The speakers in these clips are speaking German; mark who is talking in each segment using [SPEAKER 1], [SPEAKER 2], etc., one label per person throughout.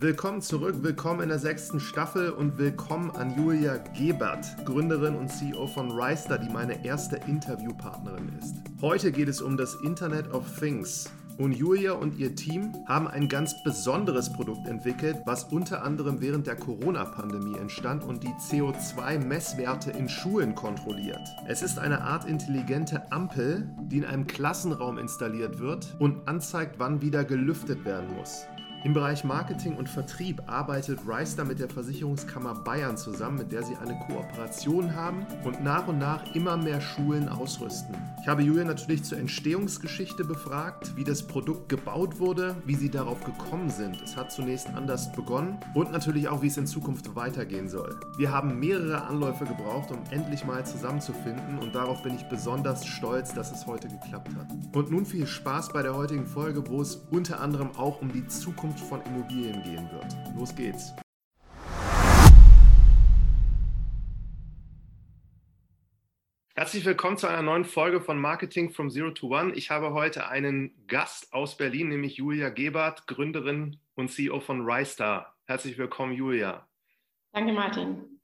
[SPEAKER 1] Willkommen zurück, willkommen in der sechsten Staffel und willkommen an Julia Gebert, Gründerin und CEO von Reister, die meine erste Interviewpartnerin ist. Heute geht es um das Internet of Things. Und Julia und ihr Team haben ein ganz besonderes Produkt entwickelt, was unter anderem während der Corona-Pandemie entstand und die CO2-Messwerte in Schulen kontrolliert. Es ist eine Art intelligente Ampel, die in einem Klassenraum installiert wird und anzeigt, wann wieder gelüftet werden muss. Im Bereich Marketing und Vertrieb arbeitet Reister mit der Versicherungskammer Bayern zusammen, mit der sie eine Kooperation haben und nach und nach immer mehr Schulen ausrüsten. Ich habe Julia natürlich zur Entstehungsgeschichte befragt, wie das Produkt gebaut wurde, wie sie darauf gekommen sind. Es hat zunächst anders begonnen und natürlich auch, wie es in Zukunft weitergehen soll. Wir haben mehrere Anläufe gebraucht, um endlich mal zusammenzufinden und darauf bin ich besonders stolz, dass es heute geklappt hat. Und nun viel Spaß bei der heutigen Folge, wo es unter anderem auch um die Zukunft Zukunft von Immobilien gehen wird. Los geht's. Herzlich willkommen zu einer neuen Folge von Marketing from Zero to One. Ich habe heute einen Gast aus Berlin, nämlich Julia Gebert, Gründerin und CEO von Rystar. Herzlich willkommen, Julia.
[SPEAKER 2] Danke, Martin.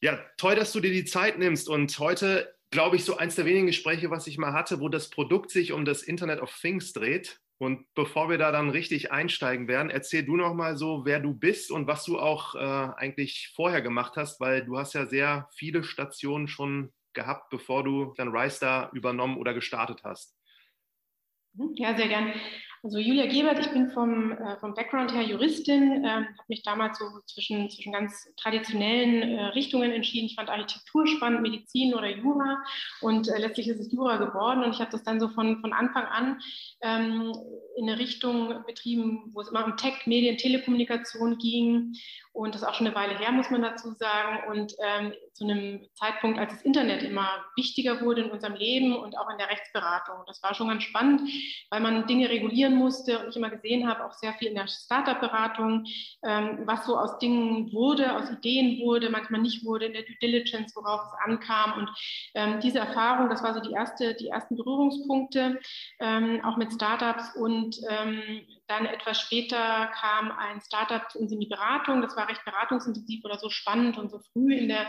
[SPEAKER 1] Ja, toll, dass du dir die Zeit nimmst und heute glaube ich, so eins der wenigen Gespräche, was ich mal hatte, wo das Produkt sich um das Internet of Things dreht. Und bevor wir da dann richtig einsteigen werden, erzähl du noch mal so, wer du bist und was du auch äh, eigentlich vorher gemacht hast, weil du hast ja sehr viele Stationen schon gehabt, bevor du dann Rice übernommen oder gestartet hast.
[SPEAKER 2] Mhm. Ja, sehr gern. Also Julia Gebert, ich bin vom, äh, vom Background her Juristin, äh, habe mich damals so zwischen, zwischen ganz traditionellen äh, Richtungen entschieden. Ich fand Architektur spannend, Medizin oder Jura. Und äh, letztlich ist es Jura geworden. Und ich habe das dann so von, von Anfang an ähm, in eine Richtung betrieben, wo es immer um Tech, Medien, Telekommunikation ging und das ist auch schon eine Weile her, muss man dazu sagen. Und ähm, zu einem Zeitpunkt, als das Internet immer wichtiger wurde in unserem Leben und auch in der Rechtsberatung. Das war schon ganz spannend, weil man Dinge regulieren musste und ich immer gesehen habe, auch sehr viel in der Startup-Beratung, ähm, was so aus Dingen wurde, aus Ideen wurde, manchmal nicht wurde, in der Due Diligence, worauf es ankam. Und ähm, diese Erfahrung, das war so die, erste, die ersten Berührungspunkte, ähm, auch mit Startups und ähm, dann etwas später kam ein Startup zu uns in die Beratung. Das war recht beratungsintensiv oder so spannend und so früh in der,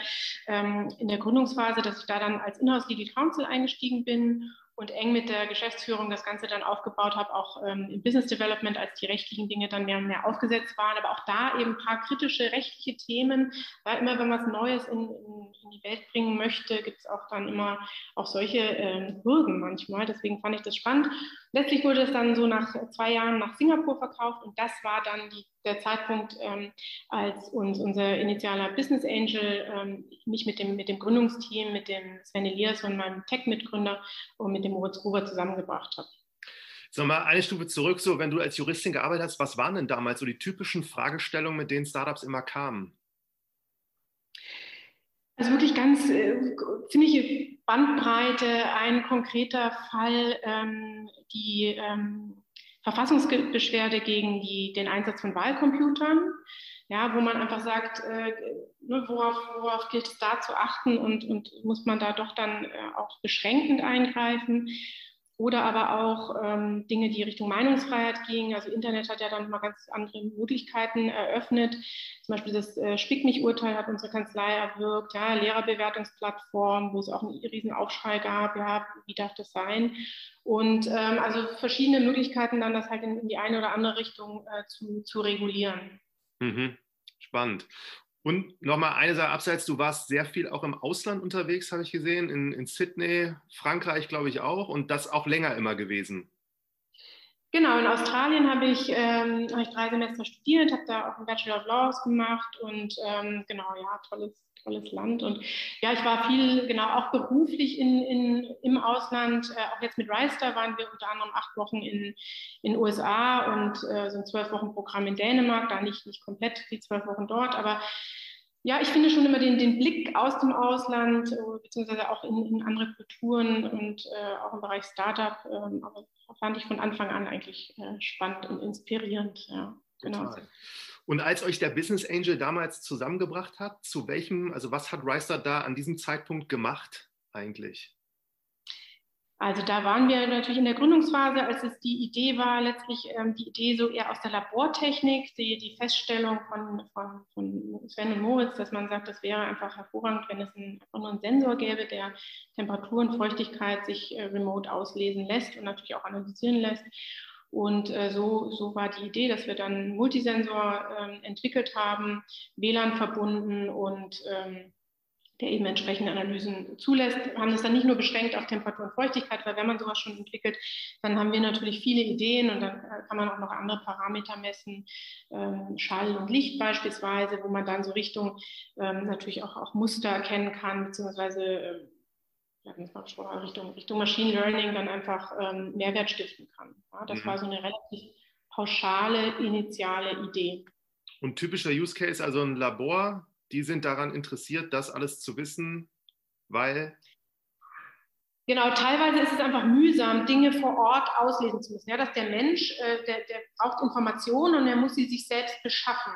[SPEAKER 2] ähm, in der Gründungsphase, dass ich da dann als Inhouse Legal Counsel eingestiegen bin und eng mit der Geschäftsführung das Ganze dann aufgebaut habe, auch ähm, im Business Development, als die rechtlichen Dinge dann mehr und mehr aufgesetzt waren, aber auch da eben ein paar kritische rechtliche Themen, weil immer wenn man was Neues in, in, in die Welt bringen möchte, gibt es auch dann immer auch solche ähm, Hürden manchmal. Deswegen fand ich das spannend. Letztlich wurde es dann so nach zwei Jahren nach Singapur verkauft und das war dann die, der Zeitpunkt, ähm, als uns unser initialer Business Angel ähm, mich mit dem, mit dem Gründungsteam, mit dem Sven Elias und meinem Tech-Mitgründer und mit dem Moritz Gruber zusammengebracht hat.
[SPEAKER 1] So, mal eine Stufe zurück, so wenn du als Juristin gearbeitet hast, was waren denn damals so die typischen Fragestellungen, mit denen Startups immer kamen?
[SPEAKER 2] Also wirklich ganz äh, ziemliche Bandbreite. Ein konkreter Fall, ähm, die ähm, Verfassungsbeschwerde gegen die, den Einsatz von Wahlcomputern, ja, wo man einfach sagt, äh, ne, worauf, worauf gilt es da zu achten und, und muss man da doch dann äh, auch beschränkend eingreifen. Oder aber auch ähm, Dinge, die Richtung Meinungsfreiheit gingen. Also Internet hat ja dann mal ganz andere Möglichkeiten eröffnet. Zum Beispiel das äh, Spick mich-Urteil hat unsere Kanzlei erwirkt, ja, Lehrerbewertungsplattform, wo es auch einen riesen Aufschrei gab, ja, wie darf das sein? Und ähm, also verschiedene Möglichkeiten dann, das halt in, in die eine oder andere Richtung äh, zu, zu regulieren.
[SPEAKER 1] Mhm. Spannend. Und nochmal eine Sache abseits, du warst sehr viel auch im Ausland unterwegs, habe ich gesehen, in, in Sydney, Frankreich glaube ich auch und das auch länger immer gewesen.
[SPEAKER 2] Genau, in Australien habe ich, ähm, hab ich drei Semester studiert, habe da auch einen Bachelor of Laws gemacht und ähm, genau, ja, tolles, tolles Land. Und ja, ich war viel, genau, auch beruflich in, in, im Ausland. Äh, auch jetzt mit Reister waren wir unter anderem acht Wochen in den USA und äh, so ein zwölf Wochen Programm in Dänemark, da nicht, nicht komplett die zwölf Wochen dort, aber ja, ich finde schon immer den, den Blick aus dem Ausland, äh, beziehungsweise auch in, in andere Kulturen und äh, auch im Bereich Startup, ähm, aber fand ich von Anfang an eigentlich äh, spannend und inspirierend. Ja,
[SPEAKER 1] genau. Total. Und als euch der Business Angel damals zusammengebracht hat, zu welchem, also was hat Reister da an diesem Zeitpunkt gemacht eigentlich?
[SPEAKER 2] Also da waren wir natürlich in der Gründungsphase, als es die Idee war, letztlich ähm, die Idee so eher aus der Labortechnik, die, die Feststellung von, von, von, Sven und Moritz, dass man sagt, das wäre einfach hervorragend, wenn es einen Sensor gäbe, der Temperatur und Feuchtigkeit sich äh, remote auslesen lässt und natürlich auch analysieren lässt. Und äh, so, so war die Idee, dass wir dann einen Multisensor äh, entwickelt haben, WLAN verbunden und ähm, der eben entsprechende Analysen zulässt. Wir haben das dann nicht nur beschränkt auf Temperatur und Feuchtigkeit, weil wenn man sowas schon entwickelt, dann haben wir natürlich viele Ideen und dann äh, kann man auch noch andere Parameter messen, ähm, Schall und Licht beispielsweise, wo man dann so Richtung ähm, natürlich auch, auch Muster erkennen kann, beziehungsweise äh, Richtung, Richtung Machine Learning dann einfach ähm, Mehrwert stiften kann. Ja, das mhm. war so eine relativ pauschale, initiale Idee.
[SPEAKER 1] Und typischer Use Case, also ein Labor, die sind daran interessiert, das alles zu wissen, weil
[SPEAKER 2] Genau, teilweise ist es einfach mühsam, Dinge vor Ort auslesen zu müssen. Ja, dass der Mensch, äh, der, der braucht Informationen und er muss sie sich selbst beschaffen.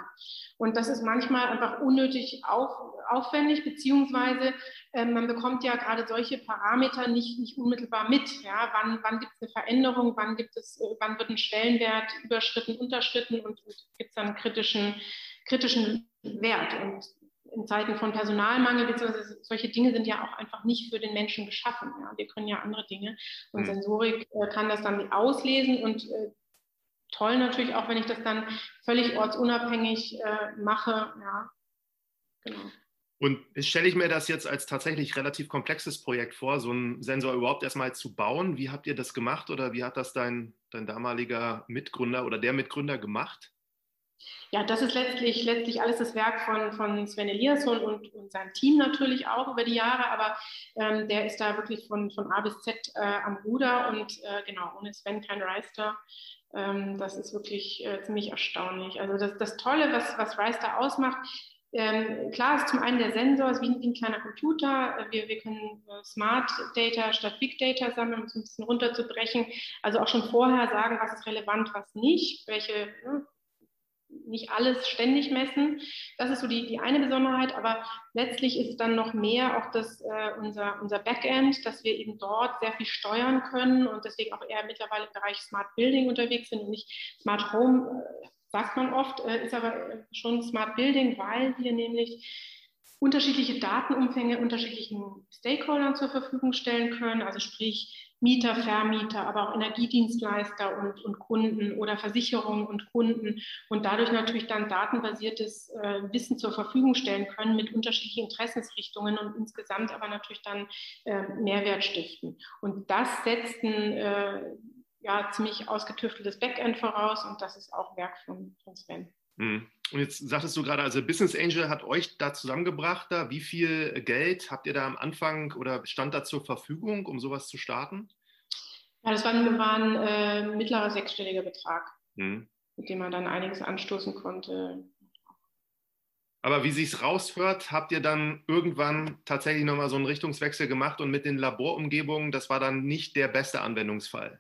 [SPEAKER 2] Und das ist manchmal einfach unnötig auf, aufwendig, beziehungsweise äh, man bekommt ja gerade solche Parameter nicht, nicht unmittelbar mit. Ja, wann, wann gibt es eine Veränderung, wann gibt es, äh, wann wird ein Stellenwert überschritten, unterschritten und, und gibt es dann einen kritischen, kritischen Wert. Und in Zeiten von Personalmangel, beziehungsweise solche Dinge sind ja auch einfach nicht für den Menschen geschaffen. Ja? Wir können ja andere Dinge und mhm. Sensorik äh, kann das dann auslesen und äh, toll natürlich auch, wenn ich das dann völlig ortsunabhängig äh, mache. Ja,
[SPEAKER 1] genau. Und stelle ich mir das jetzt als tatsächlich relativ komplexes Projekt vor, so einen Sensor überhaupt erstmal zu bauen. Wie habt ihr das gemacht oder wie hat das dein, dein damaliger Mitgründer oder der Mitgründer gemacht?
[SPEAKER 2] Ja, das ist letztlich, letztlich alles das Werk von, von Sven Eliasson und, und seinem Team natürlich auch über die Jahre, aber ähm, der ist da wirklich von, von A bis Z äh, am Ruder und äh, genau, ohne Sven kein Reister. Ähm, das ist wirklich äh, ziemlich erstaunlich. Also das, das Tolle, was, was Reister ausmacht, ähm, klar ist zum einen der Sensor, ist wie, wie ein kleiner Computer. Wir, wir können äh, Smart Data statt Big Data sammeln, um es ein bisschen runterzubrechen. Also auch schon vorher sagen, was ist relevant, was nicht, welche ne, nicht alles ständig messen. Das ist so die, die eine Besonderheit, aber letztlich ist dann noch mehr auch das, äh, unser, unser Backend, dass wir eben dort sehr viel steuern können und deswegen auch eher mittlerweile im Bereich Smart Building unterwegs sind und nicht Smart Home, äh, sagt man oft, äh, ist aber äh, schon Smart Building, weil wir nämlich unterschiedliche Datenumfänge unterschiedlichen Stakeholdern zur Verfügung stellen können, also sprich Mieter, Vermieter, aber auch Energiedienstleister und, und Kunden oder Versicherungen und Kunden und dadurch natürlich dann datenbasiertes äh, Wissen zur Verfügung stellen können mit unterschiedlichen Interessensrichtungen und insgesamt aber natürlich dann äh, Mehrwert stiften. Und das setzt ein äh, ja, ziemlich ausgetüfteltes Backend voraus und das ist auch Werk von, von Sven.
[SPEAKER 1] Mhm. Und jetzt sagtest du gerade, also Business Angel hat euch da zusammengebracht. Da. Wie viel Geld habt ihr da am Anfang oder stand da zur Verfügung, um sowas zu starten?
[SPEAKER 2] Ja, das war, war ein äh, mittlerer sechsstelliger Betrag, hm. mit dem man dann einiges anstoßen konnte.
[SPEAKER 1] Aber wie sich es raushört, habt ihr dann irgendwann tatsächlich nochmal so einen Richtungswechsel gemacht und mit den Laborumgebungen, das war dann nicht der beste Anwendungsfall.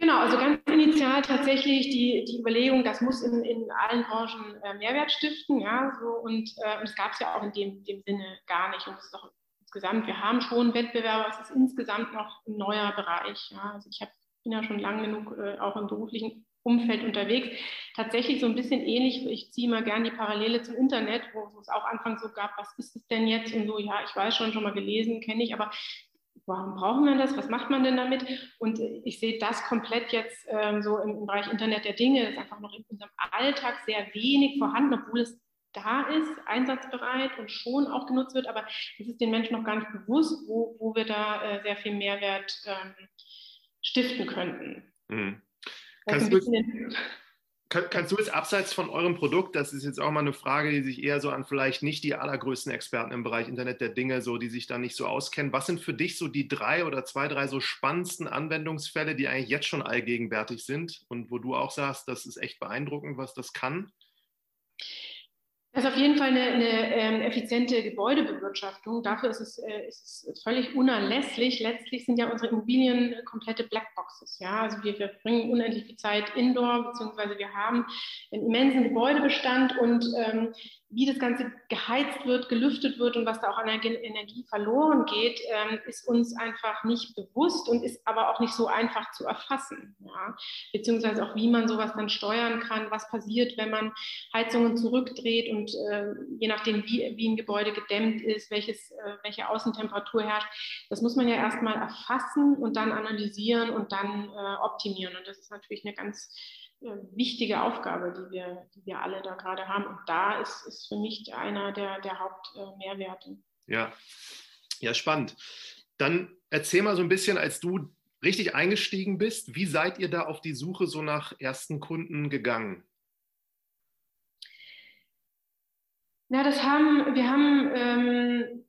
[SPEAKER 2] Genau, also ganz initial tatsächlich die, die Überlegung, das muss in, in allen Branchen äh, Mehrwert stiften, ja, so und äh, es gab es ja auch in dem, dem Sinne gar nicht. Und es ist auch insgesamt, wir haben schon Wettbewerber, es ist insgesamt noch ein neuer Bereich. Ja. Also ich hab, bin ja schon lang genug äh, auch im beruflichen Umfeld unterwegs. Tatsächlich so ein bisschen ähnlich, ich ziehe mal gerne die Parallele zum Internet, wo es auch anfangs so gab, was ist es denn jetzt? Und so, ja, ich weiß schon, schon mal gelesen, kenne ich, aber warum brauchen wir das? Was macht man denn damit? Und ich sehe das komplett jetzt ähm, so im, im, Bereich Internet der Dinge, das ist einfach noch in unserem Alltag sehr wenig vorhanden, obwohl es da ist, einsatzbereit und schon auch genutzt wird, aber es ist den Menschen noch gar nicht bewusst, wo, wo wir da äh, sehr viel Mehrwert ähm, stiften könnten. Mhm.
[SPEAKER 1] Kannst, du, kannst du jetzt abseits von eurem Produkt, das ist jetzt auch mal eine Frage, die sich eher so an vielleicht nicht die allergrößten Experten im Bereich Internet der Dinge, so die sich da nicht so auskennen. Was sind für dich so die drei oder zwei, drei so spannendsten Anwendungsfälle, die eigentlich jetzt schon allgegenwärtig sind und wo du auch sagst, das ist echt beeindruckend, was das kann?
[SPEAKER 2] Das ist auf jeden Fall eine, eine ähm, effiziente Gebäudebewirtschaftung. Dafür ist es, äh, ist es, völlig unerlässlich. Letztlich sind ja unsere Immobilien komplette Blackboxes. Ja? Also wir, wir bringen unendlich viel Zeit indoor, beziehungsweise wir haben einen immensen Gebäudebestand und ähm, wie das Ganze geheizt wird, gelüftet wird und was da auch an Energie verloren geht, ähm, ist uns einfach nicht bewusst und ist aber auch nicht so einfach zu erfassen. Ja? Beziehungsweise auch, wie man sowas dann steuern kann, was passiert, wenn man Heizungen zurückdreht und äh, je nachdem, wie, wie ein Gebäude gedämmt ist, welches, äh, welche Außentemperatur herrscht, das muss man ja erstmal erfassen und dann analysieren und dann äh, optimieren. Und das ist natürlich eine ganz wichtige Aufgabe, die wir, die wir alle da gerade haben. Und da ist, ist für mich einer der, der Hauptmehrwerte.
[SPEAKER 1] Ja. ja, spannend. Dann erzähl mal so ein bisschen, als du richtig eingestiegen bist, wie seid ihr da auf die Suche so nach ersten Kunden gegangen?
[SPEAKER 2] Na, das haben, wir haben, ähm,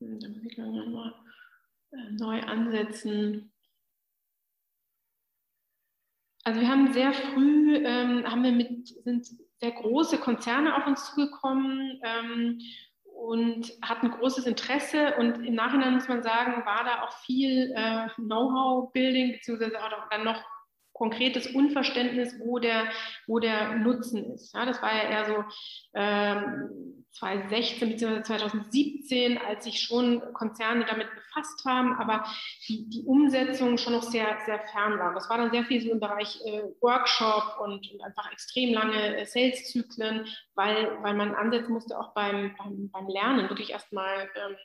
[SPEAKER 2] da muss ich mal äh, neu ansetzen. Also wir haben sehr früh, ähm, haben wir mit, sind sehr große Konzerne auf uns zugekommen ähm, und hatten großes Interesse. Und im Nachhinein muss man sagen, war da auch viel äh, Know-how-Building, beziehungsweise auch dann noch konkretes Unverständnis, wo der, wo der Nutzen ist. Ja, das war ja eher so ähm, 2016 bzw. 2017, als sich schon Konzerne damit befasst haben, aber die, die Umsetzung schon noch sehr, sehr fern war. Das war dann sehr viel so im Bereich äh, Workshop und, und, einfach extrem lange äh, Sales-Zyklen, weil, weil man ansetzen musste auch beim, beim, beim Lernen, wirklich erstmal ähm,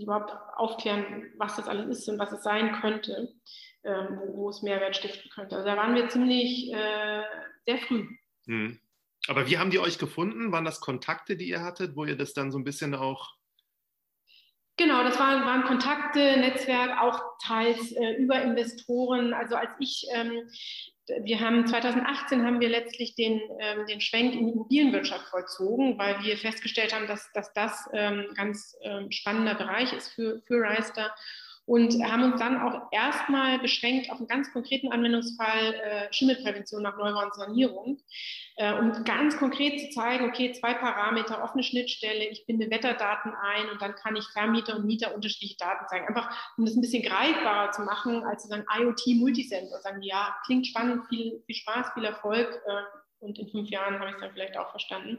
[SPEAKER 2] überhaupt aufklären, was das alles ist und was es sein könnte ähm, wo, wo, es Mehrwert stiften könnte. Also da waren wir ziemlich äh, sehr früh.
[SPEAKER 1] Hm. Aber wie haben die euch gefunden? Waren das Kontakte, die ihr hattet, wo ihr das dann so ein bisschen auch
[SPEAKER 2] Genau, das waren, waren Kontakte, Netzwerk, auch teils äh, über Investoren. Also als ich, ähm, wir haben 2018 haben wir letztlich den, ähm, den Schwenk in die Immobilienwirtschaft vollzogen, weil wir festgestellt haben, dass, dass das ähm, ganz ähm, spannender Bereich ist für, für Reister und haben uns dann auch erstmal beschränkt auf einen ganz konkreten Anwendungsfall äh, Schimmelprävention nach Neubau und Sanierung, äh, um ganz konkret zu zeigen, okay, zwei Parameter, offene Schnittstelle, ich binde Wetterdaten ein und dann kann ich Vermieter und Mieter unterschiedliche Daten zeigen. Einfach, um das ein bisschen greifbarer zu machen, als zu sagen IoT Multisensor, sagen, ja, klingt spannend, viel, viel Spaß, viel Erfolg. Äh, und in fünf Jahren habe ich es dann vielleicht auch verstanden.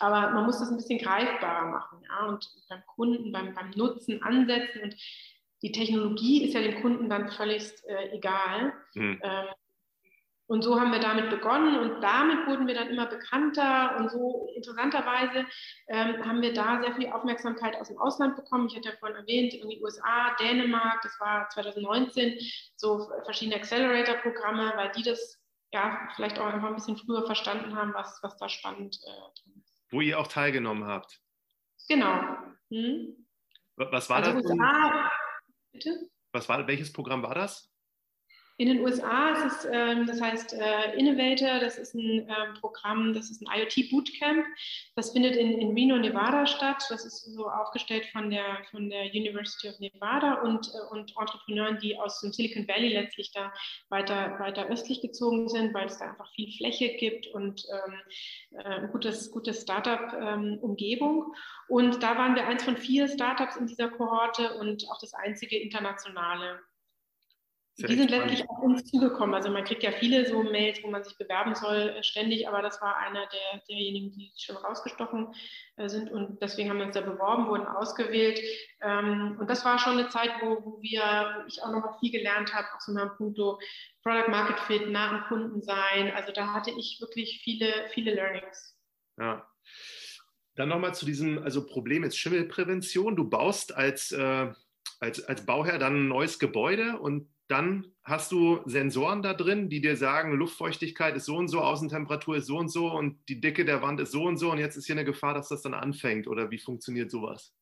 [SPEAKER 2] Aber man muss das ein bisschen greifbarer machen ja, und beim Kunden, beim, beim Nutzen ansetzen. Und die Technologie ist ja dem Kunden dann völlig äh, egal. Mhm. Ähm, und so haben wir damit begonnen und damit wurden wir dann immer bekannter und so interessanterweise ähm, haben wir da sehr viel Aufmerksamkeit aus dem Ausland bekommen. Ich hatte ja vorhin erwähnt, in die USA, Dänemark, das war 2019, so verschiedene Accelerator-Programme, weil die das ja vielleicht auch einfach ein bisschen früher verstanden haben, was, was da spannend äh, drin ist.
[SPEAKER 1] Wo ihr auch teilgenommen habt.
[SPEAKER 2] Genau. Hm?
[SPEAKER 1] Was war also das? USA, Bitte? Was war, welches Programm war das?
[SPEAKER 2] In den USA ist es, ähm, das heißt äh, Innovator, das ist ein ähm, Programm, das ist ein IoT Bootcamp. Das findet in, in Reno, Nevada statt. Das ist so aufgestellt von der, von der University of Nevada und, äh, und Entrepreneuren, die aus dem Silicon Valley letztlich da weiter, weiter östlich gezogen sind, weil es da einfach viel Fläche gibt und ähm, äh, gutes, gutes Startup-Umgebung. Ähm, und da waren wir eins von vier Startups in dieser Kohorte und auch das einzige internationale die sind letztlich auf uns zugekommen. Also man kriegt ja viele so Mails, wo man sich bewerben soll, äh, ständig, aber das war einer der, derjenigen, die schon rausgestochen äh, sind und deswegen haben wir uns da beworben, wurden ausgewählt. Ähm, und das war schon eine Zeit, wo, wo wir, wo ich auch noch mal viel gelernt habe, auch so mal Punkto Product Market Fit, nah am Kunden sein. Also da hatte ich wirklich viele, viele Learnings.
[SPEAKER 1] Ja. Dann nochmal zu diesem also Problem jetzt Schimmelprävention. Du baust als, äh, als, als Bauherr dann ein neues Gebäude und dann hast du Sensoren da drin, die dir sagen, Luftfeuchtigkeit ist so und so, Außentemperatur ist so und so und die Dicke der Wand ist so und so und jetzt ist hier eine Gefahr, dass das dann anfängt. Oder wie funktioniert sowas?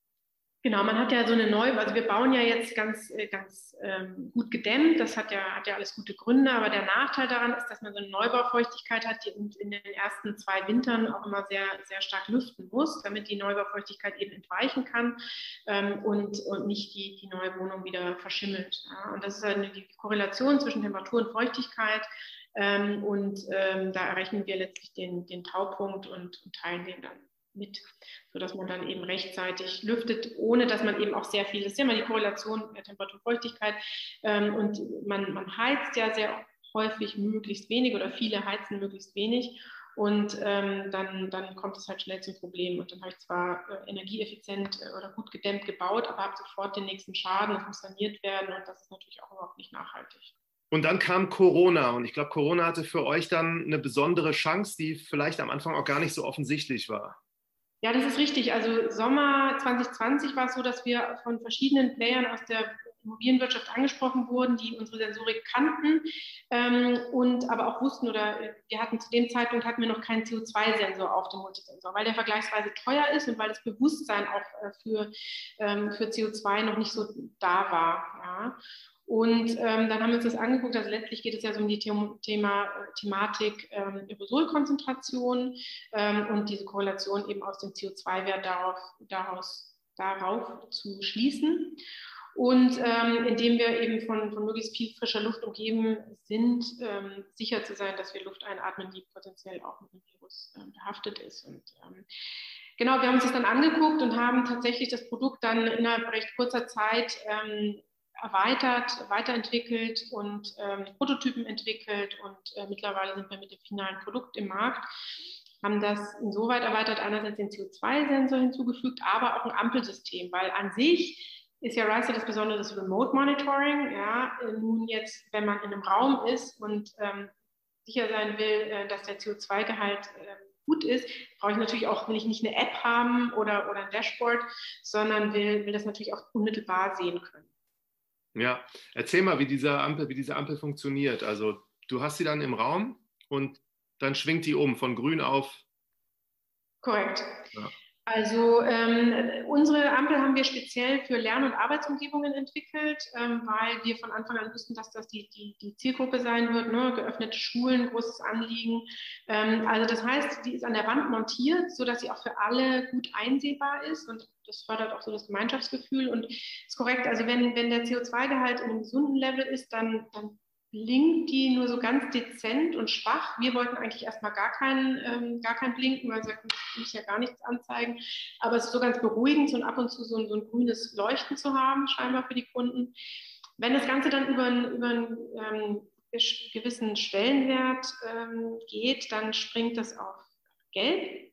[SPEAKER 2] Genau, man hat ja so eine neue, also wir bauen ja jetzt ganz, äh, ganz ähm, gut gedämmt, das hat ja, hat ja alles gute Gründe, aber der Nachteil daran ist, dass man so eine Neubaufeuchtigkeit hat, die in den ersten zwei Wintern auch immer sehr, sehr stark lüften muss, damit die Neubaufeuchtigkeit eben entweichen kann ähm, und, und nicht die, die neue Wohnung wieder verschimmelt. Ja. Und das ist eine, die Korrelation zwischen Temperatur und Feuchtigkeit Ähm, und ähm, da errechnen wir letztlich den, den Taupunkt und, und teilen den dann mit, sodass man dann eben rechtzeitig lüftet, ohne dass man eben auch sehr viel, das ist ja immer die Korrelation der Temperatur-Feuchtigkeit ähm, und man, man heizt ja sehr häufig möglichst wenig oder viele heizen möglichst wenig und ähm, dann, dann kommt es halt schnell zum Problem. Und dann habe ich zwar äh, energieeffizient äh, oder gut gedämmt gebaut, aber habe sofort den nächsten Schaden, es muss saniert werden und das ist natürlich auch überhaupt nicht nachhaltig.
[SPEAKER 1] Und dann kam Corona und ich glaube, Corona hatte für euch dann eine besondere Chance, die vielleicht am Anfang auch gar nicht so offensichtlich war.
[SPEAKER 2] Ja, das ist richtig. Also Sommer 2020 war es so, dass wir von verschiedenen Playern aus der Immobilienwirtschaft angesprochen wurden, die unsere Sensorik kannten ähm, und aber auch wussten oder wir hatten zu dem Zeitpunkt hatten wir noch keinen CO2-Sensor auf dem Multisensor, weil der vergleichsweise teuer ist und weil das Bewusstsein auch äh, für, ähm, für CO2 noch nicht so da war. Ja. Und ähm, dann haben wir uns das angeguckt. Also letztlich geht es ja so um die Thema, Thematik ähm, Aerosolkonzentration ähm, und diese Korrelation eben aus dem CO2-Wert darauf, darauf zu schließen. Und ähm, indem wir eben von, von möglichst viel frischer Luft umgeben sind, ähm, sicher zu sein, dass wir Luft einatmen, die potenziell auch mit dem Virus ähm, behaftet ist. Und ähm, genau, wir haben uns das dann angeguckt und haben tatsächlich das Produkt dann innerhalb recht kurzer Zeit ähm, erweitert, weiterentwickelt und ähm, Prototypen entwickelt und äh, mittlerweile sind wir mit dem finalen Produkt im Markt haben das insoweit erweitert, einerseits den CO2-Sensor hinzugefügt, aber auch ein Ampelsystem, weil an sich ist ja Riser das Besondere des Remote Monitoring. Ja, nun jetzt, wenn man in einem Raum ist und ähm, sicher sein will, äh, dass der CO2-Gehalt äh, gut ist, brauche ich natürlich auch, will ich nicht eine App haben oder, oder ein Dashboard, sondern will, will das natürlich auch unmittelbar sehen können.
[SPEAKER 1] Ja, erzähl mal, wie diese Ampel, wie diese Ampel funktioniert. Also du hast sie dann im Raum und dann schwingt die um von grün auf.
[SPEAKER 2] Korrekt. Ja. Also ähm, unsere Ampel haben wir speziell für Lern- und Arbeitsumgebungen entwickelt, ähm, weil wir von Anfang an wussten, dass das die, die, die Zielgruppe sein wird, ne? geöffnete Schulen, großes Anliegen. Ähm, also das heißt, die ist an der Wand montiert, sodass sie auch für alle gut einsehbar ist und das fördert auch so das Gemeinschaftsgefühl und ist korrekt. Also wenn, wenn der CO2-Gehalt in einem gesunden Level ist, dann, dann blinkt die nur so ganz dezent und schwach. Wir wollten eigentlich erstmal gar keinen, ähm, gar kein Blinken, weil wir muss ja gar nichts anzeigen. Aber es ist so ganz beruhigend, so ein ab und zu so ein, so ein grünes Leuchten zu haben, scheinbar für die Kunden. Wenn das Ganze dann über, über einen ähm, gewissen Schwellenwert ähm, geht, dann springt das auf gelb.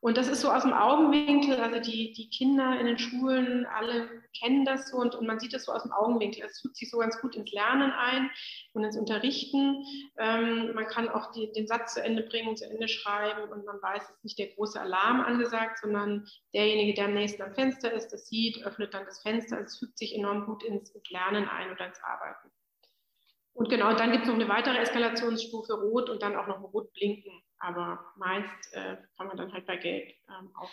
[SPEAKER 2] Und das ist so aus dem Augenwinkel, also die, die Kinder in den Schulen, alle kennen das so und, und man sieht das so aus dem Augenwinkel. Es fügt sich so ganz gut ins Lernen ein und ins Unterrichten. Ähm, man kann auch die, den Satz zu Ende bringen, zu Ende schreiben und man weiß, es ist nicht der große Alarm angesagt, sondern derjenige, der am nächsten am Fenster ist, das sieht, öffnet dann das Fenster. Also es fügt sich enorm gut ins, ins Lernen ein oder ins Arbeiten. Und genau, dann gibt es noch eine weitere Eskalationsstufe Rot und dann auch noch Rot blinken aber meist äh, kann man dann halt bei Geld ähm, auch.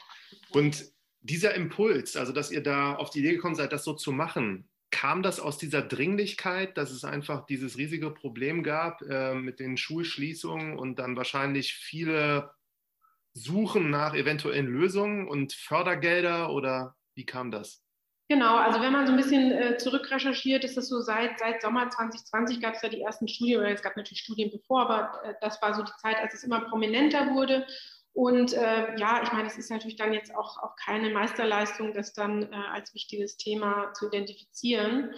[SPEAKER 1] Und dieser Impuls, also dass ihr da auf die Idee gekommen seid, das so zu machen, kam das aus dieser Dringlichkeit, dass es einfach dieses riesige Problem gab äh, mit den Schulschließungen und dann wahrscheinlich viele Suchen nach eventuellen Lösungen und Fördergelder oder wie kam das?
[SPEAKER 2] Genau, also wenn man so ein bisschen äh, zurückrecherchiert, ist es so, seit, seit Sommer 2020 gab es ja die ersten Studien, oder es gab natürlich Studien bevor, aber äh, das war so die Zeit, als es immer prominenter wurde. Und äh, ja, ich meine, es ist natürlich dann jetzt auch, auch keine Meisterleistung, das dann äh, als wichtiges Thema zu identifizieren.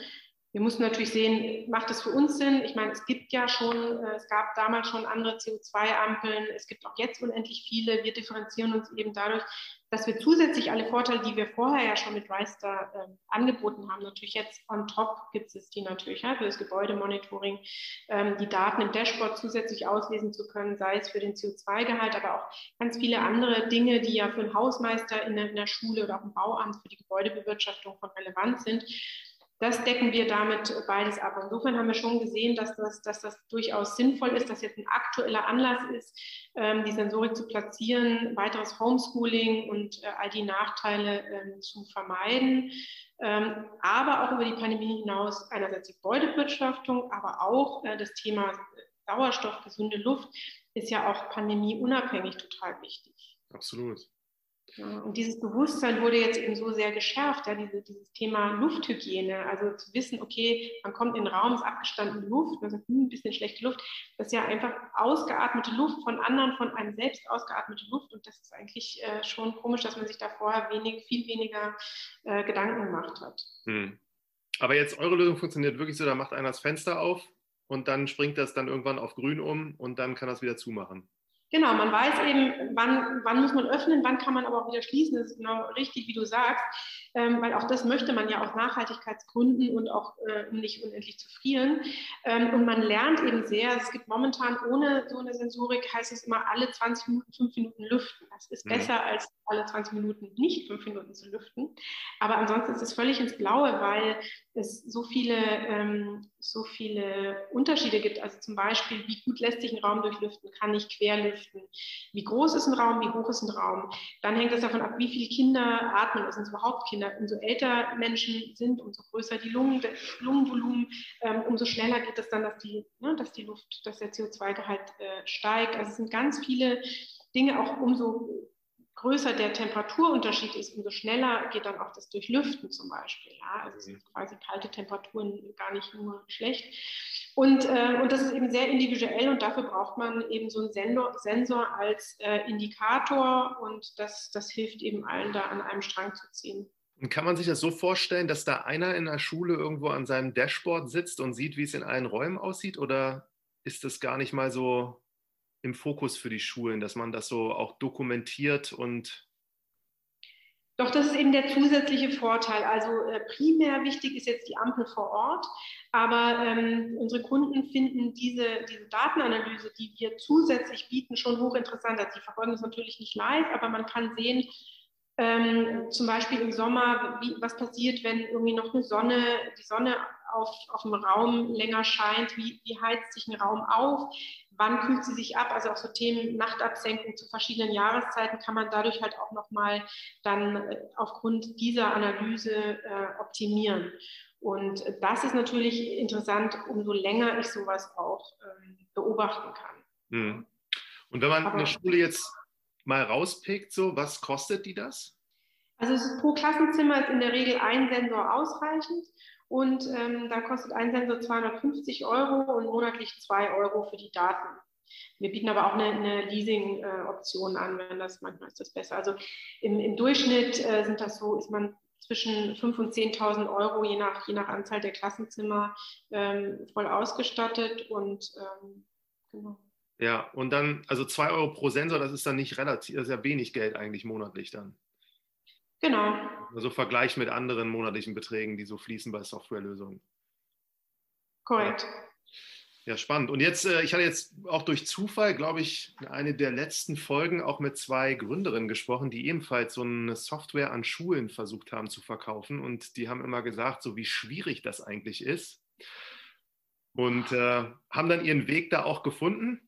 [SPEAKER 2] Wir mussten natürlich sehen, macht das für uns Sinn? Ich meine, es gibt ja schon, äh, es gab damals schon andere CO2-Ampeln, es gibt auch jetzt unendlich viele. Wir differenzieren uns eben dadurch, dass wir zusätzlich alle Vorteile, die wir vorher ja schon mit Reister äh, angeboten haben, natürlich jetzt on top gibt es die natürlich ja, für das Gebäudemonitoring, ähm, die Daten im Dashboard zusätzlich auslesen zu können, sei es für den CO2-Gehalt, aber auch ganz viele andere Dinge, die ja für einen Hausmeister in der, in der Schule oder auch im Bauamt für die Gebäudebewirtschaftung von Relevanz sind das decken wir damit beides ab. Insofern haben wir schon gesehen, dass das, dass das durchaus sinnvoll ist, dass jetzt ein aktueller Anlass ist, ähm, die Sensorik zu platzieren, weiteres Homeschooling und äh, all die Nachteile ähm, zu vermeiden. Ähm, aber auch über die Pandemie hinaus einerseits die Gebäudewirtschaftung, aber auch äh, das Thema Sauerstoff, gesunde Luft ist ja auch pandemieunabhängig total wichtig.
[SPEAKER 1] Absolut.
[SPEAKER 2] Und dieses Bewusstsein wurde jetzt eben so sehr geschärft, ja, diese, dieses Thema Lufthygiene, also zu wissen, okay, man kommt in den Raum, ist abgestandene Luft, man sagt, hm, ein bisschen schlechte Luft, das ist ja einfach ausgeatmete Luft von anderen, von einem selbst ausgeatmete Luft und das ist eigentlich äh, schon komisch, dass man sich da vorher wenig, viel weniger äh, Gedanken gemacht hat. Hm.
[SPEAKER 1] Aber jetzt eure Lösung funktioniert wirklich so, da macht einer das Fenster auf und dann springt das dann irgendwann auf grün um und dann kann das wieder zumachen.
[SPEAKER 2] Genau, man weiß eben, wann, wann muss man öffnen, wann kann man aber auch wieder schließen. Das ist genau richtig, wie du sagst, ähm, weil auch das möchte man ja aus Nachhaltigkeitsgründen und auch äh, um nicht unendlich zu frieren. Ähm, und man lernt eben sehr, es gibt momentan ohne so eine Sensorik, heißt es immer alle 20 Minuten, 5 Minuten lüften. Das ist mhm. besser als alle 20 Minuten nicht 5 Minuten zu lüften. Aber ansonsten ist es völlig ins Blaue, weil es so viele, ähm, so viele Unterschiede gibt. Also zum Beispiel, wie gut lässt sich ein Raum durchlüften, kann ich querlüften, wie groß ist ein Raum, wie hoch ist ein Raum. Dann hängt es davon ab, wie viele Kinder atmen, sind es überhaupt Kinder. Umso älter Menschen sind, umso größer die Lungen, das Lungenvolumen, ähm, umso schneller geht es dann, dass die, ne, dass die Luft, dass der CO2-Gehalt äh, steigt. Also es sind ganz viele Dinge, auch umso größer der Temperaturunterschied ist, umso schneller geht dann auch das Durchlüften zum Beispiel. Ja? Also sind quasi kalte Temperaturen gar nicht nur schlecht. Und, äh, und das ist eben sehr individuell und dafür braucht man eben so einen Sensor, Sensor als äh, Indikator und das, das hilft eben allen da an einem Strang zu ziehen.
[SPEAKER 1] Und kann man sich das so vorstellen, dass da einer in der Schule irgendwo an seinem Dashboard sitzt und sieht, wie es in allen Räumen aussieht? Oder ist das gar nicht mal so im Fokus für die Schulen, dass man das so auch dokumentiert und
[SPEAKER 2] doch, das ist eben der zusätzliche Vorteil. Also äh, primär wichtig ist jetzt die Ampel vor Ort, aber ähm, unsere Kunden finden diese, diese Datenanalyse, die wir zusätzlich bieten, schon hochinteressant. Also sie verfolgen das natürlich nicht live, aber man kann sehen, ähm, zum Beispiel im Sommer, wie, was passiert, wenn irgendwie noch eine Sonne, die Sonne auf, auf dem Raum länger scheint, wie, wie heizt sich ein Raum auf, wann kühlt sie sich ab, also auch so Themen Nachtabsenkung zu verschiedenen Jahreszeiten kann man dadurch halt auch nochmal dann äh, aufgrund dieser Analyse äh, optimieren. Und das ist natürlich interessant, umso länger ich sowas auch ähm, beobachten kann.
[SPEAKER 1] Hm. Und wenn man Aber, eine Schule jetzt mal rauspickt, so, was kostet die das?
[SPEAKER 2] Also pro Klassenzimmer ist in der Regel ein Sensor ausreichend und ähm, da kostet ein Sensor 250 Euro und monatlich 2 Euro für die Daten. Wir bieten aber auch eine, eine Leasing-Option an, wenn das manchmal ist das besser. Also im, im Durchschnitt äh, sind das so, ist man zwischen 5.000 und 10.000 Euro, je nach, je nach Anzahl der Klassenzimmer, ähm, voll ausgestattet und ähm,
[SPEAKER 1] genau. Ja, und dann, also 2 Euro pro Sensor, das ist dann nicht relativ, das ist ja wenig Geld eigentlich monatlich dann.
[SPEAKER 2] Genau.
[SPEAKER 1] Also Vergleich mit anderen monatlichen Beträgen, die so fließen bei Softwarelösungen.
[SPEAKER 2] Korrekt.
[SPEAKER 1] Ja, spannend. Und jetzt, äh, ich hatte jetzt auch durch Zufall, glaube ich, eine der letzten Folgen auch mit zwei Gründerinnen gesprochen, die ebenfalls so eine Software an Schulen versucht haben zu verkaufen. Und die haben immer gesagt, so wie schwierig das eigentlich ist. Und äh, haben dann ihren Weg da auch gefunden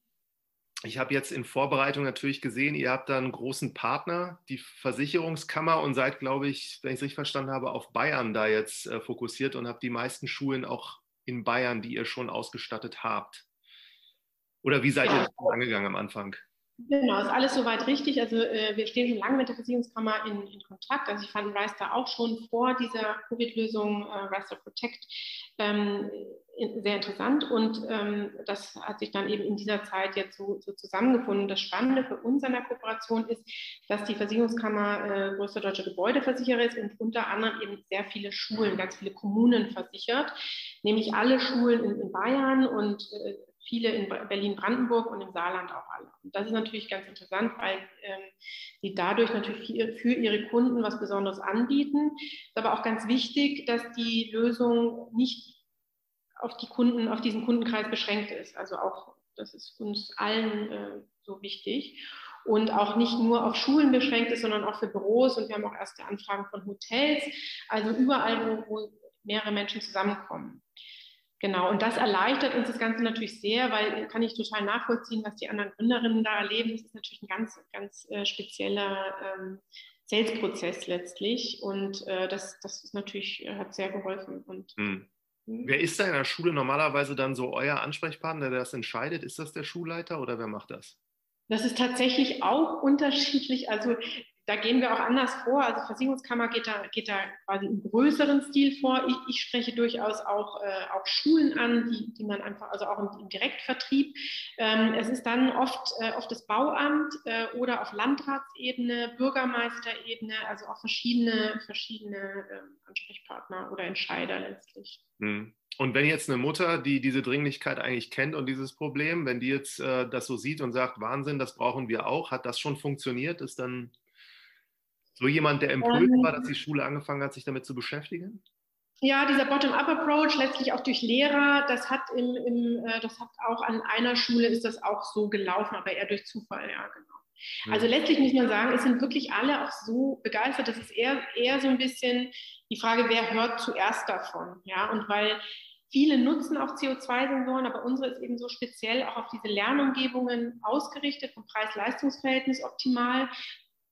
[SPEAKER 1] ich habe jetzt in Vorbereitung natürlich gesehen, ihr habt da einen großen Partner, die Versicherungskammer, und seid, glaube ich, wenn ich es richtig verstanden habe, auf Bayern da jetzt äh, fokussiert und habt die meisten Schulen auch in Bayern, die ihr schon ausgestattet habt. Oder wie seid ihr das angegangen am Anfang?
[SPEAKER 2] Genau, ist alles soweit richtig. Also äh, wir stehen schon lange mit der Versicherungskammer in, in Kontakt. Also ich fand Rister auch schon vor dieser Covid-Lösung äh, Rister Protect ähm, sehr interessant und ähm, das hat sich dann eben in dieser Zeit jetzt so, so, zusammengefunden. Das Spannende für uns an der Kooperation ist, dass die Versicherungskammer äh, größter deutscher Gebäudeversicherer ist und unter anderem eben sehr viele Schulen, ganz viele Kommunen versichert, nämlich alle Schulen in, in Bayern und äh, viele in Berlin-Brandenburg und im Saarland auch alle. Und das ist natürlich ganz interessant, weil ähm, sie dadurch natürlich für, ihre Kunden was Besonderes anbieten. Ist aber auch ganz wichtig, dass die Lösung nicht auf die Kunden, auf diesen Kundenkreis beschränkt ist. Also auch, das ist uns allen äh, so wichtig. Und auch nicht nur auf Schulen beschränkt ist, sondern auch für Büros. Und wir haben auch erste Anfragen von Hotels, also überall, wo, wo mehrere Menschen zusammenkommen. Genau, und das erleichtert uns das Ganze natürlich sehr, weil kann ich total nachvollziehen, was die anderen Gründerinnen da erleben. Das ist natürlich ein ganz, ganz äh, spezieller ähm, Sales-Prozess letztlich. Und äh, das, das ist natürlich, äh, hat sehr geholfen. Und hm.
[SPEAKER 1] Wer ist da in der Schule normalerweise dann so euer Ansprechpartner, der das entscheidet? Ist das der Schulleiter oder wer macht das?
[SPEAKER 2] Das ist tatsächlich auch unterschiedlich. Also da gehen wir auch anders vor. Also Versicherungskammer geht da, geht da quasi im größeren Stil vor. Ich, ich spreche durchaus auch, äh, auch Schulen an, die, die man einfach, also auch im, im Direktvertrieb. Ähm, es ist dann oft, äh, oft das Bauamt äh, oder auf Landratsebene, Bürgermeisterebene, also auch verschiedene, verschiedene ähm, Ansprechpartner oder Entscheider letztlich.
[SPEAKER 1] Hm. Und wenn jetzt eine Mutter, die diese Dringlichkeit eigentlich kennt und dieses Problem, wenn die jetzt äh, das so sieht und sagt, Wahnsinn, das brauchen wir auch, hat das schon funktioniert? Ist dann so jemand der Impuls war, dass die Schule angefangen hat, sich damit zu beschäftigen?
[SPEAKER 2] Ja, dieser Bottom-up-Approach, letztlich auch durch Lehrer, das hat, im, im, äh, das hat auch an einer Schule ist das auch so gelaufen, aber eher durch Zufall, ja, genau. Mhm. Also letztlich muss man sagen, es sind wirklich alle auch so begeistert. Das ist eher, eher so ein bisschen die Frage, wer hört zuerst davon. Ja? Und weil viele nutzen auch CO2-Sensoren, aber unsere ist eben so speziell auch auf diese Lernumgebungen ausgerichtet, vom Preis-Leistungs-Verhältnis optimal,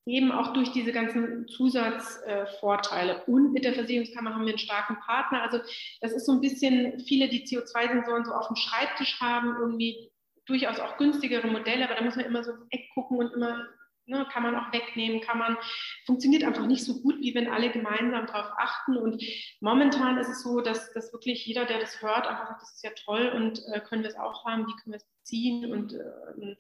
[SPEAKER 2] eben auch durch diese ganzen Zusatzvorteile. Und mit der Versicherungskammer haben wir einen starken Partner. Also das ist so ein bisschen, viele, die CO2-Sensoren so auf dem Schreibtisch haben, irgendwie durchaus auch günstigere Modelle, aber da muss man immer so ins Eck gucken und immer, ne, kann man auch wegnehmen, kann man, funktioniert einfach nicht so gut, wie wenn alle gemeinsam darauf achten. Und momentan ist es so, dass, dass wirklich jeder, der das hört, einfach sagt, das ist ja toll und äh, können wir es auch haben, wie können wir es beziehen und äh,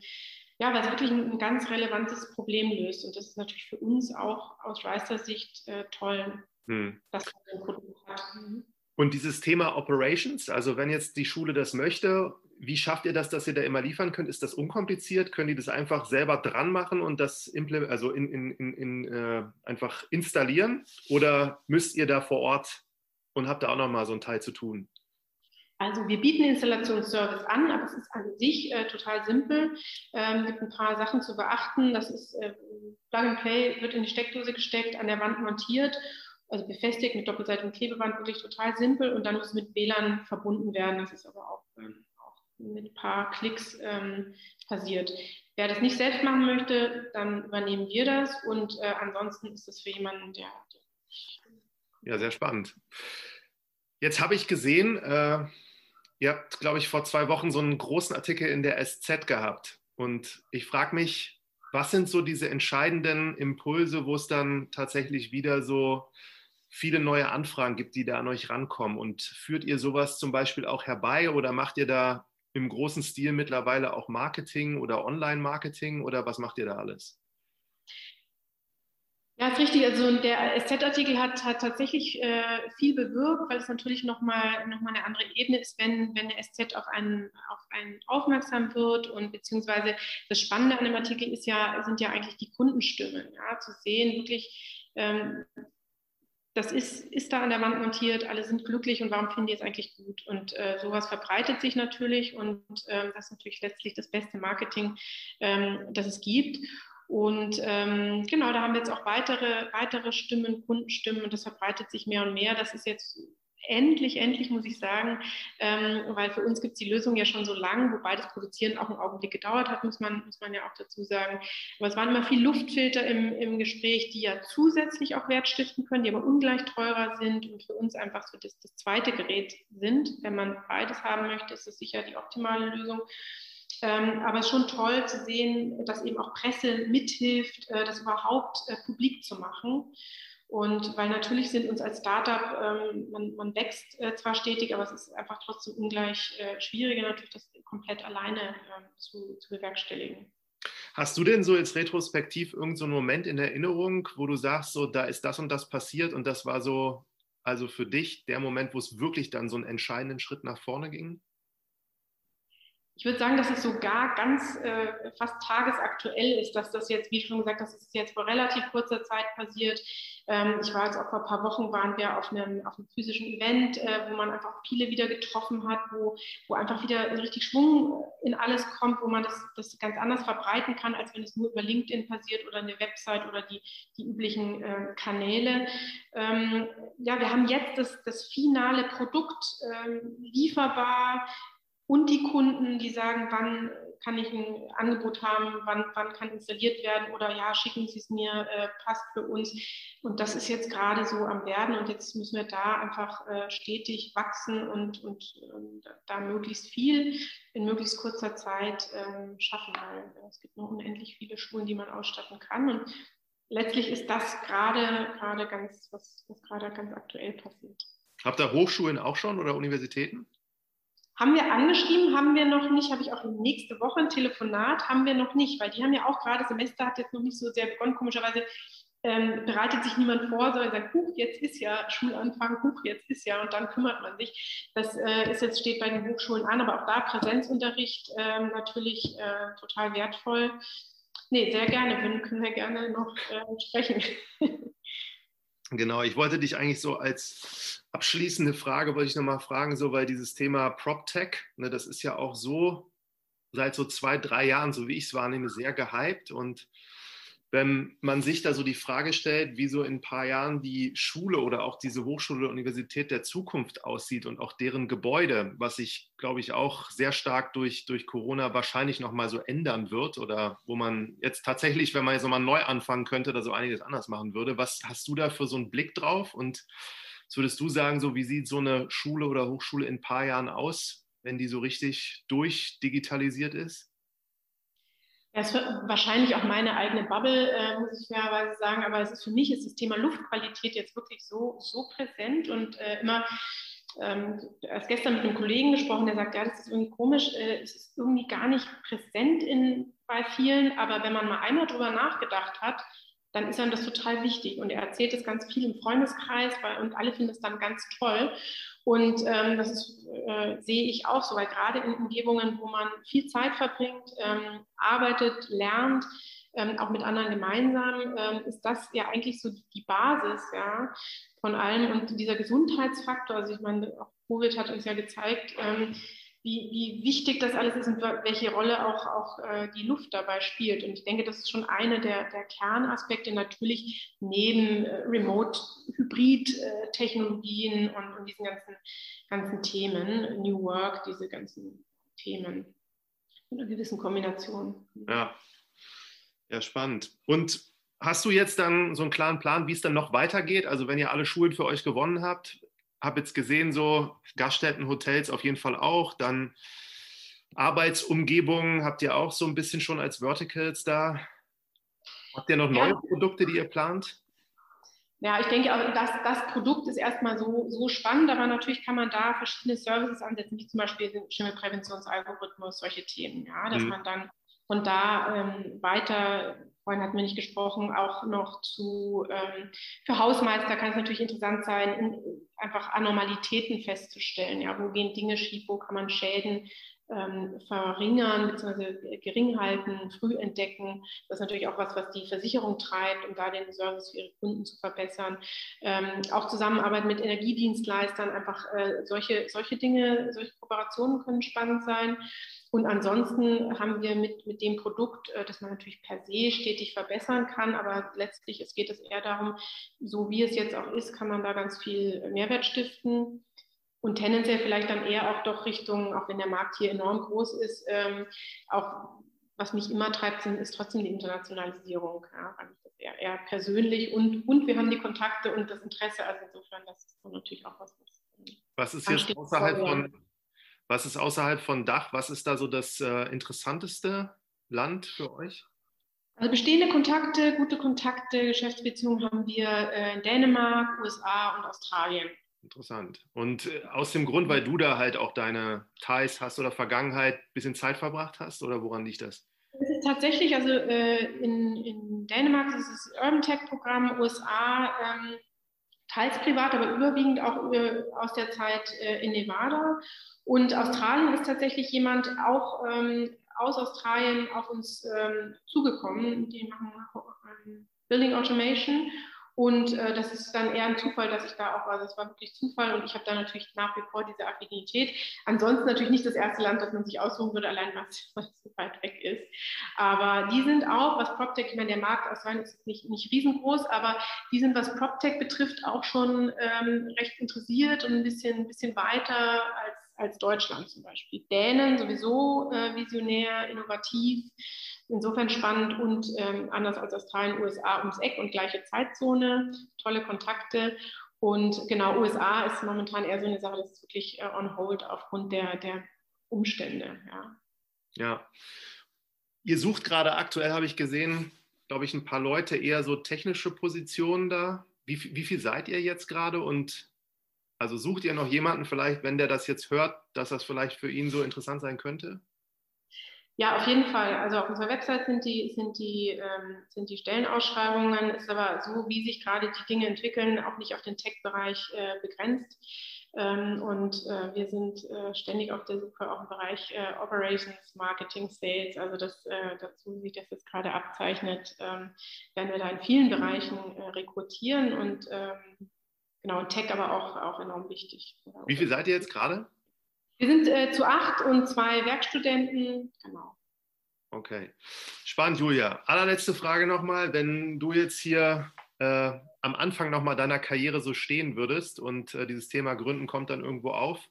[SPEAKER 2] ja, weil es wirklich ein, ein, ganz relevantes Problem löst. Und das ist natürlich für uns auch aus Reister Sicht äh, toll, hm. dass man ein Produkt hat.
[SPEAKER 1] Mhm. Und dieses Thema Operations, also wenn jetzt die Schule das möchte, wie schafft ihr das, dass ihr da immer liefern könnt? Ist das unkompliziert? Können die das einfach selber dran machen und das also in, in, in, in äh, einfach installieren? Oder müsst ihr da vor Ort und habt da auch nochmal so einen Teil zu tun?
[SPEAKER 2] Also wir bieten Installationsservice an, aber es ist an sich äh, total simpel. Ähm, gibt ein paar Sachen zu beachten. Das ist äh, Plug and Play, wird in die Steckdose gesteckt, an der Wand montiert also befestigt mit doppelseitigem Klebeband, wirklich total simpel und dann muss es mit WLAN verbunden werden. Das ist aber auch, ähm, auch mit ein paar Klicks ähm, passiert. Wer das nicht selbst machen möchte, dann übernehmen wir das und äh, ansonsten ist es für jemanden, der, der.
[SPEAKER 1] Ja, sehr spannend. Jetzt habe ich gesehen, äh, ihr habt, glaube ich, vor zwei Wochen so einen großen Artikel in der SZ gehabt. Und ich frage mich, was sind so diese entscheidenden Impulse, wo es dann tatsächlich wieder so viele neue Anfragen gibt, die da an euch rankommen. Und führt ihr sowas zum Beispiel auch herbei oder macht ihr da im großen Stil mittlerweile auch Marketing oder Online-Marketing oder was macht ihr da alles?
[SPEAKER 2] Ja, ist richtig. Also der SZ-Artikel hat, hat tatsächlich äh, viel bewirkt, weil es natürlich nochmal noch mal eine andere Ebene ist, wenn, wenn der SZ auf einen, auf einen aufmerksam wird und beziehungsweise das Spannende an dem Artikel ist ja, sind ja eigentlich die Kundenstimmen, ja, zu sehen, wirklich, ähm, das ist, ist da an der Wand montiert, alle sind glücklich und warum finden die es eigentlich gut? Und äh, sowas verbreitet sich natürlich und ähm, das ist natürlich letztlich das beste Marketing, ähm, das es gibt. Und ähm, genau, da haben wir jetzt auch weitere, weitere Stimmen, Kundenstimmen und das verbreitet sich mehr und mehr. Das ist jetzt endlich, endlich muss ich sagen, ähm, weil für uns gibt es die Lösung ja schon so lang, wobei das Produzieren auch einen Augenblick gedauert hat, muss man, muss man ja auch dazu sagen. Aber es waren immer viel Luftfilter im, im Gespräch, die ja zusätzlich auch Wert stiften können, die aber ungleich teurer sind und für uns einfach so das, das zweite Gerät sind. Wenn man beides haben möchte, ist es sicher die optimale Lösung. Ähm, aber es ist schon toll zu sehen, dass eben auch Presse mithilft, äh, das überhaupt äh, publik zu machen. Und weil natürlich sind uns als Startup, ähm, man, man wächst äh, zwar stetig, aber es ist einfach trotzdem ungleich äh, schwieriger, natürlich das komplett alleine äh, zu, zu bewerkstelligen.
[SPEAKER 1] Hast du denn so jetzt retrospektiv irgendeinen so Moment in Erinnerung, wo du sagst, so da ist das und das passiert und das war so, also für dich der Moment, wo es wirklich dann so einen entscheidenden Schritt nach vorne ging?
[SPEAKER 2] Ich würde sagen, dass es sogar ganz äh, fast tagesaktuell ist, dass das jetzt, wie schon gesagt, das ist jetzt vor relativ kurzer Zeit passiert. Ähm, ich war jetzt auch vor ein paar Wochen, waren wir auf einem, auf einem physischen Event, äh, wo man einfach viele wieder getroffen hat, wo, wo einfach wieder richtig Schwung in alles kommt, wo man das, das ganz anders verbreiten kann, als wenn es nur über LinkedIn passiert oder eine Website oder die, die üblichen äh, Kanäle. Ähm, ja, wir haben jetzt das, das finale Produkt ähm, lieferbar und die Kunden, die sagen, wann kann ich ein Angebot haben, wann, wann kann installiert werden oder ja, schicken Sie es mir, äh, passt für uns. Und das ist jetzt gerade so am Werden und jetzt müssen wir da einfach äh, stetig wachsen und, und, und, da möglichst viel in möglichst kurzer Zeit ähm, schaffen, weil es gibt noch unendlich viele Schulen, die man ausstatten kann. Und letztlich ist das gerade, gerade ganz, was, was gerade ganz aktuell passiert.
[SPEAKER 1] Habt ihr Hochschulen auch schon oder Universitäten?
[SPEAKER 2] Haben wir angeschrieben, haben wir noch nicht, habe ich auch nächste Woche ein Telefonat, haben wir noch nicht, weil die haben ja auch gerade, Semester hat jetzt noch nicht so sehr begonnen, komischerweise ähm, bereitet sich niemand vor, sondern sagt, huch, jetzt ist ja Schulanfang, huch, jetzt ist ja und dann kümmert man sich. Das äh, ist jetzt steht bei den Hochschulen an, aber auch da Präsenzunterricht äh, natürlich äh, total wertvoll. Nee, sehr gerne, können, wir gerne noch äh, sprechen.
[SPEAKER 1] Genau, ich wollte dich eigentlich so als abschließende Frage, wollte ich nochmal fragen, so weil dieses Thema PropTech, ne, das ist ja auch so seit so zwei, drei Jahren, so wie ich es wahrnehme, sehr gehypt und wenn man sich da so die Frage stellt, wie so in ein paar Jahren die Schule oder auch diese Hochschule oder Universität der Zukunft aussieht und auch deren Gebäude, was sich, glaube ich, auch sehr stark durch, durch Corona wahrscheinlich nochmal so ändern wird oder wo man jetzt tatsächlich, wenn man jetzt nochmal neu anfangen könnte, da so einiges anders machen würde. Was hast du da für so einen Blick drauf und was würdest du sagen, so wie sieht so eine Schule oder Hochschule in ein paar Jahren aus, wenn die so richtig durchdigitalisiert ist?
[SPEAKER 2] Das ist wahrscheinlich auch meine eigene Bubble, äh, muss ich fairerweise sagen, aber es ist für mich ist das Thema Luftqualität jetzt wirklich so, so präsent und äh, immer, ähm, als gestern mit einem Kollegen gesprochen, der sagt, ja, das ist irgendwie komisch, äh, es ist irgendwie gar nicht präsent in, bei vielen, aber wenn man mal einmal drüber nachgedacht hat, dann ist einem das total wichtig. Und er erzählt es ganz viel im Freundeskreis weil, und alle finden es dann ganz toll. Und ähm, das ist, äh, sehe ich auch so, weil gerade in Umgebungen, wo man viel Zeit verbringt, ähm, arbeitet, lernt, ähm, auch mit anderen gemeinsam, ähm, ist das ja eigentlich so die Basis ja, von allem. Und dieser Gesundheitsfaktor, also ich meine, auch Covid hat uns ja gezeigt, ähm, wie, wie wichtig das alles ist und welche Rolle auch, auch äh, die Luft dabei spielt. Und ich denke, das ist schon eine der, der Kernaspekte, natürlich neben äh, Remote-Hybrid-Technologien und, und diesen ganzen, ganzen Themen, New Work, diese ganzen Themen in einer gewissen Kombination.
[SPEAKER 1] Ja. ja, spannend. Und hast du jetzt dann so einen klaren Plan, wie es dann noch weitergeht? Also wenn ihr alle Schulen für euch gewonnen habt, habe jetzt gesehen, so Gaststätten, Hotels auf jeden Fall auch. Dann Arbeitsumgebungen habt ihr auch so ein bisschen schon als Verticals da. Habt ihr noch neue ja. Produkte, die ihr plant?
[SPEAKER 2] Ja, ich denke auch, das, das Produkt ist erstmal so, so spannend, aber natürlich kann man da verschiedene Services ansetzen, wie zum Beispiel den Schimmelpräventionsalgorithmus, solche Themen, ja, dass mhm. man dann von da ähm, weiter vorhin hatten wir nicht gesprochen, auch noch zu, ähm, für Hausmeister kann es natürlich interessant sein, in, einfach Anormalitäten festzustellen. Ja, wo gehen Dinge schief, wo kann man Schäden ähm, verringern bzw. gering halten, früh entdecken. Das ist natürlich auch was, was die Versicherung treibt, um da den Service für ihre Kunden zu verbessern. Ähm, auch Zusammenarbeit mit Energiedienstleistern, einfach äh, solche, solche Dinge, solche Kooperationen können spannend sein. Und ansonsten haben wir mit, mit dem Produkt, äh, das man natürlich per se stetig verbessern kann, aber letztlich es geht es eher darum, so wie es jetzt auch ist, kann man da ganz viel Mehrwert stiften und tendenziell vielleicht dann eher auch doch Richtung, auch wenn der Markt hier enorm groß ist, ähm, auch was mich immer treibt, sind, ist trotzdem die Internationalisierung. Ja, eher, eher, persönlich und, und wir haben die Kontakte und das Interesse. Also insofern, das ist natürlich auch was.
[SPEAKER 1] Was, was ist jetzt außerhalb von, was ist außerhalb von Dach? Was ist da so das äh, interessanteste Land für euch?
[SPEAKER 2] Also bestehende Kontakte, gute Kontakte, Geschäftsbeziehungen haben wir äh, in Dänemark, USA und Australien.
[SPEAKER 1] Interessant. Und äh, aus dem Grund, weil du da halt auch deine Ties hast oder Vergangenheit ein bisschen Zeit verbracht hast oder woran liegt das?
[SPEAKER 2] Es ist tatsächlich, also äh, in, in Dänemark ist das Urban Tech Programm, USA ähm, teils privat, aber überwiegend auch äh, aus der Zeit äh, in Nevada. Und Australien ist tatsächlich jemand auch ähm, aus Australien auf uns ähm, zugekommen. Die machen ähm, Building Automation und äh, das ist dann eher ein Zufall, dass ich da auch war. Also es war wirklich Zufall und ich habe da natürlich nach wie vor diese Affinität. Ansonsten natürlich nicht das erste Land, das man sich aussuchen würde, allein was, was so weit weg ist. Aber die sind auch, was PropTech, ich meine, der Markt aus Wein ist nicht, nicht riesengroß, aber die sind, was PropTech betrifft, auch schon ähm, recht interessiert und ein bisschen, ein bisschen weiter als, als Deutschland zum Beispiel. Dänen sowieso äh, visionär, innovativ insofern spannend und ähm, anders als Australien, USA ums Eck und gleiche Zeitzone, tolle Kontakte. Und genau, USA ist momentan eher so eine Sache, das ist wirklich äh, on hold aufgrund der, der Umstände. Ja.
[SPEAKER 1] ja. Ihr sucht gerade aktuell, habe ich gesehen, glaube ich, ein paar Leute eher so technische Positionen da. Wie, wie viel seid ihr jetzt gerade und also sucht ihr noch jemanden vielleicht, wenn der das jetzt hört, dass das vielleicht für ihn so interessant sein könnte?
[SPEAKER 2] Ja, auf jeden Fall. Also auf unserer Website sind die, sind die, ähm, sind die Stellenausschreibungen, ist aber so, wie sich gerade die Dinge entwickeln, auch nicht auf den Tech-Bereich äh, begrenzt. Ähm, und äh, wir sind äh, ständig auf der Suche auch im Bereich äh, Operations, Marketing, Sales. Also das, äh, dazu, wie sich das jetzt gerade abzeichnet, ähm, werden wir da in vielen Bereichen äh, rekrutieren und ähm, genau, Tech aber auch, auch enorm wichtig.
[SPEAKER 1] Wie viel seid ihr jetzt gerade?
[SPEAKER 2] Wir sind äh, zu acht und zwei Werkstudenten, genau.
[SPEAKER 1] Okay. Spannend, Julia. Allerletzte Frage nochmal. Wenn du jetzt hier äh, am Anfang nochmal deiner Karriere so stehen würdest und äh, dieses Thema Gründen kommt dann irgendwo auf,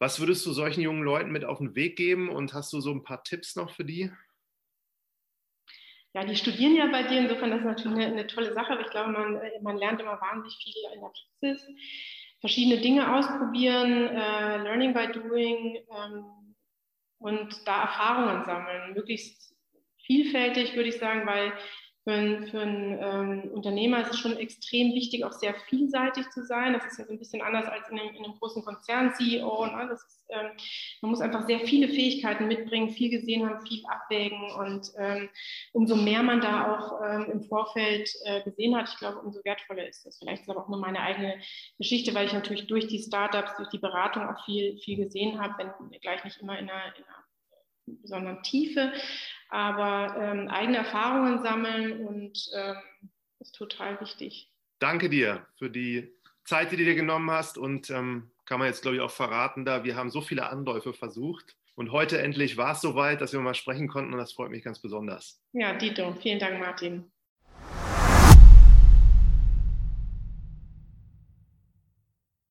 [SPEAKER 1] was würdest du solchen jungen Leuten mit auf den Weg geben und hast du so ein paar Tipps noch für die?
[SPEAKER 2] Ja, die studieren ja bei dir, insofern das ist natürlich eine, eine tolle Sache, aber ich glaube, man, äh, man lernt immer wahnsinnig viel in der Praxis verschiedene Dinge ausprobieren, äh, Learning by Doing ähm, und da Erfahrungen sammeln. Möglichst vielfältig, würde ich sagen, weil für, für einen ähm, Unternehmer ist es schon extrem wichtig, auch sehr vielseitig zu sein. Das ist ja so ein bisschen anders als in einem, in einem großen Konzern CEO. Ne? Ist, ähm, man muss einfach sehr viele Fähigkeiten mitbringen, viel gesehen haben, viel abwägen. Und ähm, umso mehr man da auch ähm, im Vorfeld äh, gesehen hat, ich glaube, umso wertvoller ist das. Vielleicht ist aber auch nur meine eigene Geschichte, weil ich natürlich durch die Startups, durch die Beratung auch viel, viel gesehen habe, wenn gleich nicht immer in einer, in einer besonderen Tiefe aber ähm, eigene Erfahrungen sammeln und ähm, ist total wichtig.
[SPEAKER 1] Danke dir für die Zeit, die du dir genommen hast und ähm, kann man jetzt, glaube ich, auch verraten, da wir haben so viele Anläufe versucht und heute endlich war es soweit, dass wir mal sprechen konnten und das freut mich ganz besonders.
[SPEAKER 2] Ja, Dito, vielen Dank, Martin.